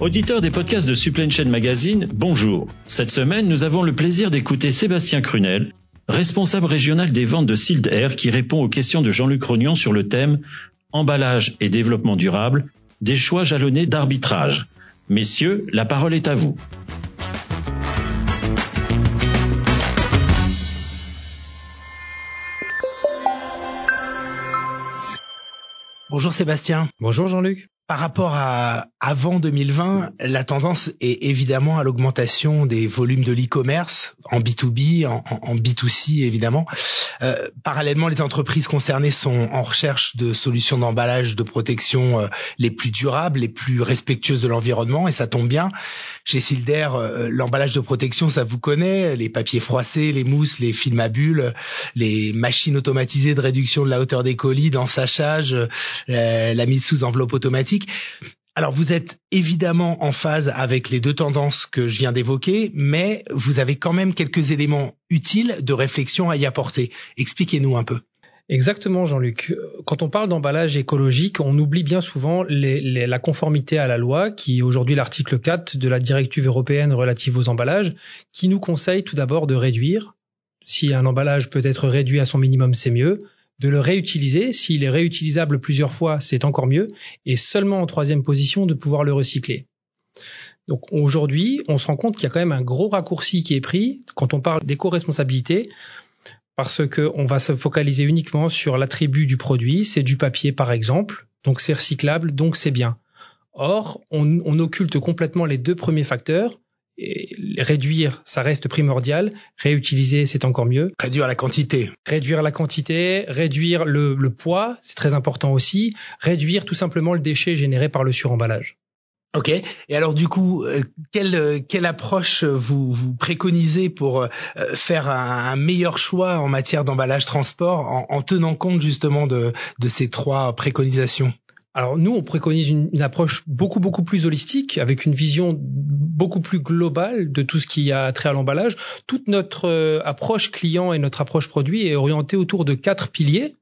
Auditeurs des podcasts de Supply Chain Magazine, bonjour. Cette semaine, nous avons le plaisir d'écouter Sébastien Crunel, responsable régional des ventes de Sealed Air, qui répond aux questions de Jean-Luc Rognon sur le thème Emballage et développement durable, des choix jalonnés d'arbitrage. Messieurs, la parole est à vous. Bonjour Sébastien. Bonjour Jean-Luc. Par rapport à avant 2020, la tendance est évidemment à l'augmentation des volumes de l'e-commerce en B2B, en, en, B2C évidemment. Euh, parallèlement, les entreprises concernées sont en recherche de solutions d'emballage de protection euh, les plus durables, les plus respectueuses de l'environnement, et ça tombe bien. Chez Silder, euh, l'emballage de protection, ça vous connaît, les papiers froissés, les mousses, les films à bulles, les machines automatisées de réduction de la hauteur des colis, d'ensachage, euh, la mise sous enveloppe automatique. Alors vous êtes évidemment en phase avec les deux tendances que je viens d'évoquer, mais vous avez quand même quelques éléments utiles de réflexion à y apporter. Expliquez-nous un peu. Exactement, Jean-Luc. Quand on parle d'emballage écologique, on oublie bien souvent la conformité à la loi, qui est aujourd'hui l'article 4 de la directive européenne relative aux emballages, qui nous conseille tout d'abord de réduire. Si un emballage peut être réduit à son minimum, c'est mieux. De le réutiliser. S'il est réutilisable plusieurs fois, c'est encore mieux. Et seulement en troisième position, de pouvoir le recycler. Donc aujourd'hui, on se rend compte qu'il y a quand même un gros raccourci qui est pris quand on parle d'éco-responsabilité parce qu'on va se focaliser uniquement sur l'attribut du produit, c'est du papier par exemple, donc c'est recyclable, donc c'est bien. Or, on, on, occulte complètement les deux premiers facteurs. Et réduire, ça reste primordial. Réutiliser, c'est encore mieux. Réduire la quantité. Réduire la quantité, réduire le, le poids, c'est très important aussi. Réduire tout simplement le déchet généré par le suremballage. Ok. Et alors du coup, euh, quelle quelle approche vous vous préconisez pour euh, faire un, meilleur choix en matière d'emballage transport en, en, tenant compte justement de de ces trois préconisations? Alors nous, on préconise une, une, approche beaucoup beaucoup plus holistique, avec une vision beaucoup plus globale de tout ce qui a trait à l'emballage. Toute notre euh, approche client et notre approche produit est orientée autour de quatre piliers.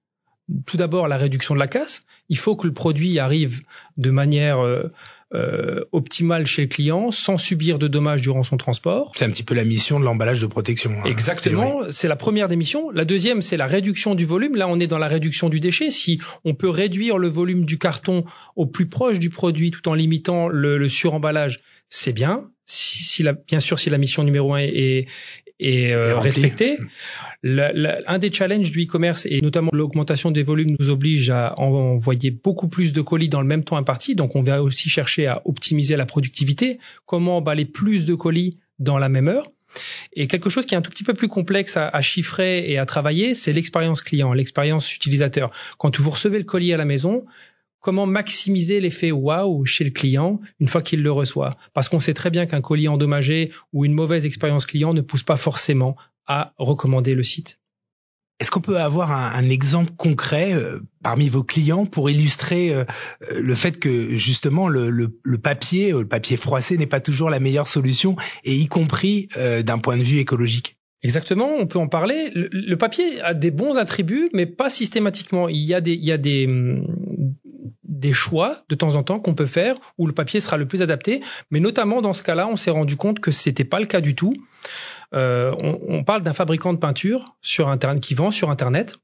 Tout d'abord, la réduction de la casse. Il faut que le produit arrive de manière euh, euh, optimale chez le client sans subir de dommages durant son transport. C'est un petit peu la mission de l'emballage de protection. Hein, Exactement, c'est la première des missions. La deuxième, c'est la réduction du volume. Là, on est dans la réduction du déchet. Si on peut réduire le volume du carton au plus proche du produit tout en limitant le, le suremballage, c'est bien. Si, si la, bien sûr, si la mission numéro un est, est euh, respectée. Le, le, un des challenges du e-commerce et notamment l'augmentation des volumes nous oblige à envoyer beaucoup plus de colis dans le même temps imparti. Donc, on va aussi chercher à optimiser la productivité. Comment emballer plus de colis dans la même heure? Et quelque chose qui est un tout petit peu plus complexe à, à chiffrer et à travailler, c'est l'expérience client, l'expérience utilisateur. Quand vous recevez le colis à la maison, comment maximiser l'effet waouh chez le client une fois qu'il le reçoit? Parce qu'on sait très bien qu'un colis endommagé ou une mauvaise expérience client ne pousse pas forcément à recommander le site. Est-ce qu'on peut avoir un, un exemple concret euh, parmi vos clients pour illustrer euh, le fait que justement le, le, le papier, le papier froissé n'est pas toujours la meilleure solution, et y compris euh, d'un point de vue écologique? Exactement, on peut en parler. Le, le, papier a des bons attributs, mais pas systématiquement. Il y a des, il y a des, hum, des choix de temps en temps qu'on peut faire où le papier sera le plus adapté. Mais notamment dans ce cas-là, on s'est rendu compte que c'était pas le cas du tout. Euh, on, parle d'un fabricant de peinture qui vend sur internet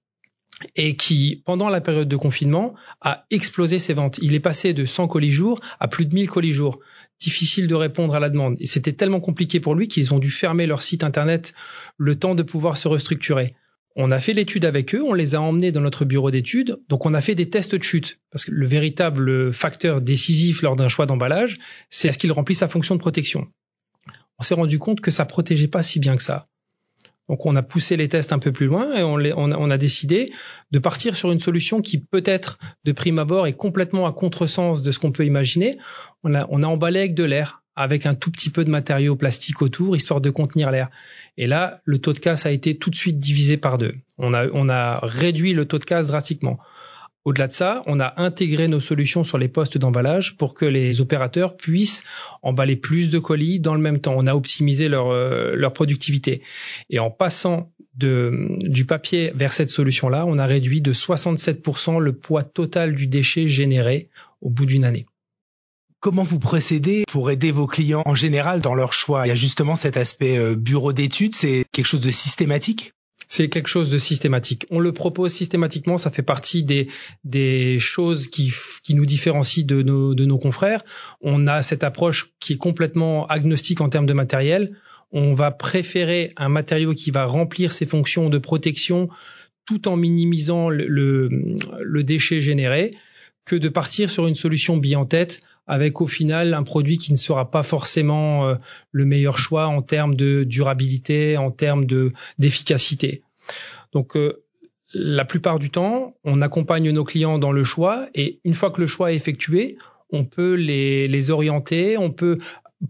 et qui, pendant la période de confinement, a explosé ses ventes. Il est passé de 100 colis jour à plus de 1000 colis jour. Difficile de répondre à la demande. Et c'était tellement compliqué pour lui qu'ils ont dû fermer leur site internet le temps de pouvoir se restructurer. On a fait l'étude avec eux, on les a emmenés dans notre bureau d'études, donc on a fait des tests de chute, parce que le véritable facteur décisif lors d'un choix d'emballage, c'est est-ce qu'il remplit sa fonction de protection. On s'est rendu compte que ça protégeait pas si bien que ça. Donc on a poussé les tests un peu plus loin et on, a, décidé de partir sur une solution qui peut-être de prime abord est complètement à contresens de ce qu'on peut imaginer. On a emballé avec de l'air, avec un tout petit peu de matériau plastique autour, histoire de contenir l'air. Et là, le taux de casse a été tout de suite divisé par deux. On a, réduit le taux de casse drastiquement. Au-delà de ça, on a intégré nos solutions sur les postes d'emballage pour que les opérateurs puissent emballer plus de colis dans le même temps. On a optimisé leur, euh, productivité. Et en passant du papier vers cette solution-là, on a réduit de 67% le poids total du déchet généré au bout d'une année. Comment vous procédez pour aider vos clients en général dans leur choix? Il y a justement cet aspect euh, bureau d'études, c'est quelque chose de systématique? C'est quelque chose de systématique. On le propose systématiquement, ça fait partie des, des choses qui, qui nous différencient de nos, de nos confrères. On a cette approche qui est complètement agnostique en termes de matériel. On va préférer un matériau qui va remplir ses fonctions de protection tout en minimisant le, le, le déchet généré que de partir sur une solution bille en tête avec au final un produit qui ne sera pas forcément euh, le meilleur choix en termes de durabilité, en termes de d'efficacité. Donc euh, la plupart du temps, on accompagne nos clients dans le choix et une fois que le choix est effectué, on peut les, les orienter, on peut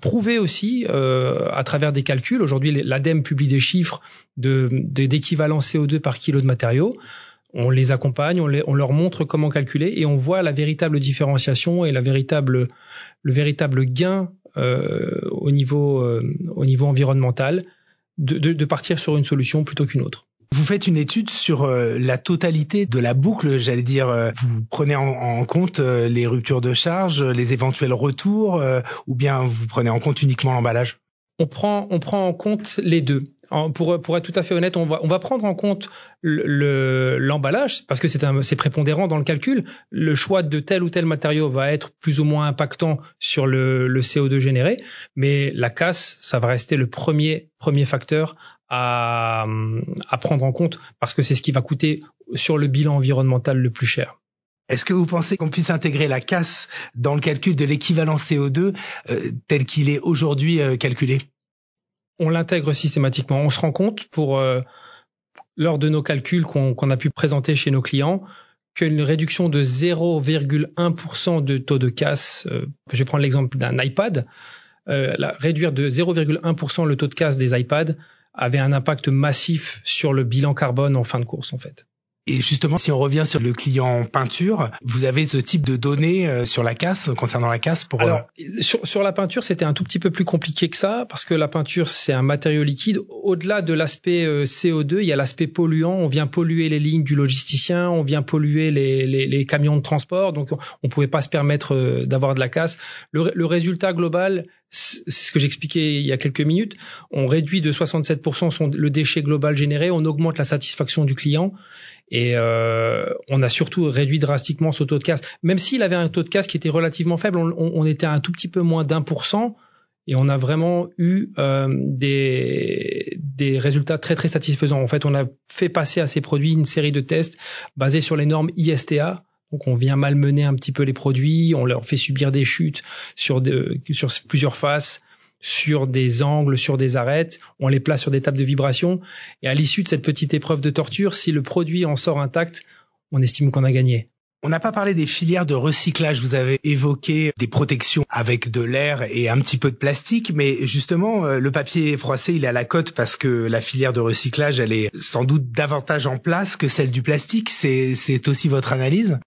prouver aussi euh, à travers des calculs. Aujourd'hui, l'ADEME publie des chiffres de d'équivalent CO2 par kilo de matériaux on les accompagne, on, leur montre comment calculer et on voit la véritable différenciation et la véritable, le véritable gain euh, au, niveau, euh, au niveau environnemental de, partir sur une solution plutôt qu'une autre. Vous faites une étude sur euh, la totalité de la boucle, j'allais dire. Vous prenez en, compte les ruptures de charge, les éventuels retours, ou bien vous prenez en compte uniquement l'emballage? On prend, on prend en compte les deux pour, pour être tout à fait honnête, on va, on va prendre en compte l'emballage le, parce que c'est prépondérant dans le calcul. Le choix de tel ou tel matériau va être plus ou moins impactant sur le, le CO2 généré, mais la casse, ça va rester le premier, premier facteur à, à prendre en compte parce que c'est ce qui va coûter sur le bilan environnemental le plus cher. Est-ce que vous pensez qu'on puisse intégrer la casse dans le calcul de l'équivalent CO2 euh, tel qu'il est aujourd'hui euh, calculé? On l'intègre systématiquement. On se rend compte pour euh, lors de nos calculs qu'on a pu présenter chez nos clients qu'une réduction de 0,1% de taux de casse, euh, je vais prendre l'exemple d'un iPad, euh, réduire de 0,1% le taux de casse des iPads avait un impact massif sur le bilan carbone en fin de course en fait. Et justement, si on revient sur le client peinture, vous avez ce type de données euh, sur la casse, concernant la casse pour... Alors, euh, sur, sur la peinture, c'était un tout petit peu plus compliqué que ça, parce que la peinture, c'est un matériau liquide. Au-delà de l'aspect euh, CO2, il y a l'aspect polluant. On vient polluer les lignes du logisticien, on vient polluer les, les, les camions de transport, donc on pouvait pas se permettre d'avoir de la casse. Le, le résultat global, c'est ce que j'expliquais il y a quelques minutes. On réduit de 67% son, le déchet global généré, on augmente la satisfaction du client et euh, on a surtout réduit drastiquement ce taux de casse. Même s'il avait un taux de casse qui était relativement faible, on, on était à un tout petit peu moins d'un pour cent. Et on a vraiment eu euh, des, des résultats très très satisfaisants. En fait, on a fait passer à ces produits une série de tests basés sur les normes ISTA, donc on vient malmener un petit peu les produits, on leur fait subir des chutes sur, de, sur plusieurs faces sur des angles, sur des arêtes, on les place sur des tables de vibration, et à l'issue de cette petite épreuve de torture, si le produit en sort intact, on estime qu'on a gagné. On n'a pas parlé des filières de recyclage. Vous avez évoqué des protections avec de l'air et un petit peu de plastique, mais justement, euh, le papier froissé, il est à la cote parce que la filière de recyclage, elle est sans doute davantage en place que celle du plastique. C'est aussi votre analyse?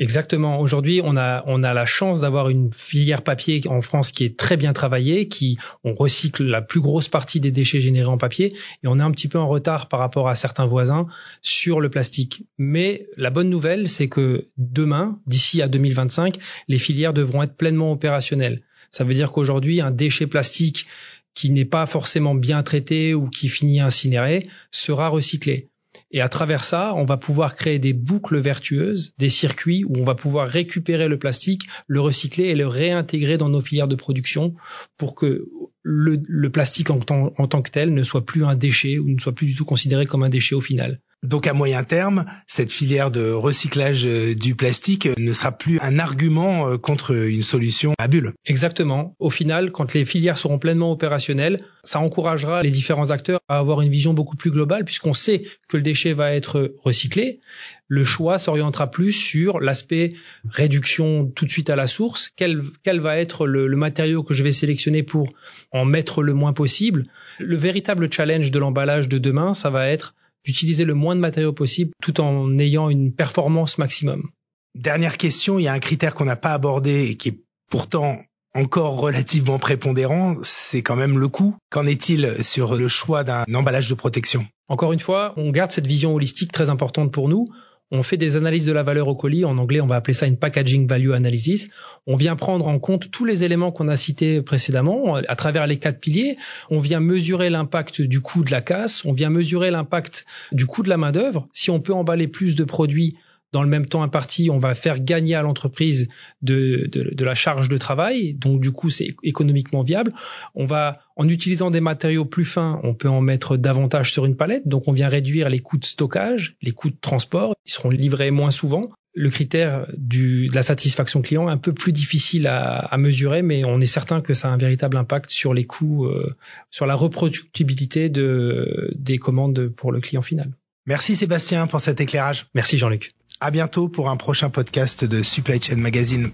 Exactement. Aujourd'hui, on a la chance d'avoir une filière papier en France qui est très bien travaillée, qui on recycle la plus grosse partie des déchets générés en papier et on est un petit peu en retard par rapport à certains voisins sur le plastique. Mais la bonne nouvelle, c'est que demain, d'ici à 2025, les filières devront être pleinement opérationnelles. Ça veut dire qu'aujourd'hui, un déchet plastique qui n'est pas forcément bien traité ou qui finit incinéré sera recyclé. Et à travers ça, on va pouvoir créer des boucles vertueuses, des circuits où on va pouvoir récupérer le plastique, le recycler et le réintégrer dans nos filières de production pour que le, plastique en tant que tel ne soit plus un déchet ou ne soit plus du tout considéré comme un déchet au final. Donc à moyen terme, cette filière de recyclage euh, du plastique euh, ne sera plus un argument euh, contre une solution à bulle. Exactement. Au final, quand les filières seront pleinement opérationnelles, ça encouragera les différents acteurs à avoir une vision beaucoup plus globale puisqu'on sait que le déchet va être recyclé. Le choix s'orientera plus sur l'aspect réduction tout de suite à la source. Quel, quel va être le, le matériau que je vais sélectionner pour en mettre le moins possible? Le véritable challenge de l'emballage de demain, ça va être d'utiliser le moins de matériaux possible tout en ayant une performance maximum. Dernière question, il y a un critère qu'on n'a pas abordé et qui est pourtant encore relativement prépondérant, c'est quand même le coût. Qu'en est-il sur le choix d'un emballage de protection? Encore une fois, on garde cette vision holistique très importante pour nous. On fait des analyses de la valeur au colis. En anglais, on va appeler ça une packaging value analysis. On vient prendre en compte tous les éléments qu'on a cités précédemment à travers les quatre piliers. On vient mesurer l'impact du coût de la casse. On vient mesurer l'impact du coût de la main d'œuvre. Si on peut emballer plus de produits dans le même temps imparti, on va faire gagner à l'entreprise de, de, de, la charge de travail, donc du coup c'est économiquement viable. On va, en utilisant des matériaux plus fins, on peut en mettre davantage sur une palette, donc on vient réduire les coûts de stockage, les coûts de transport, ils seront livrés moins souvent. Le critère du, de la satisfaction client est un peu plus difficile à, à, mesurer, mais on est certain que ça a un véritable impact sur les coûts, euh, sur la reproductibilité de, des commandes pour le client final. Merci Sébastien pour cet éclairage. Merci Jean-Luc. À bientôt pour un prochain podcast de Supply Chain Magazine.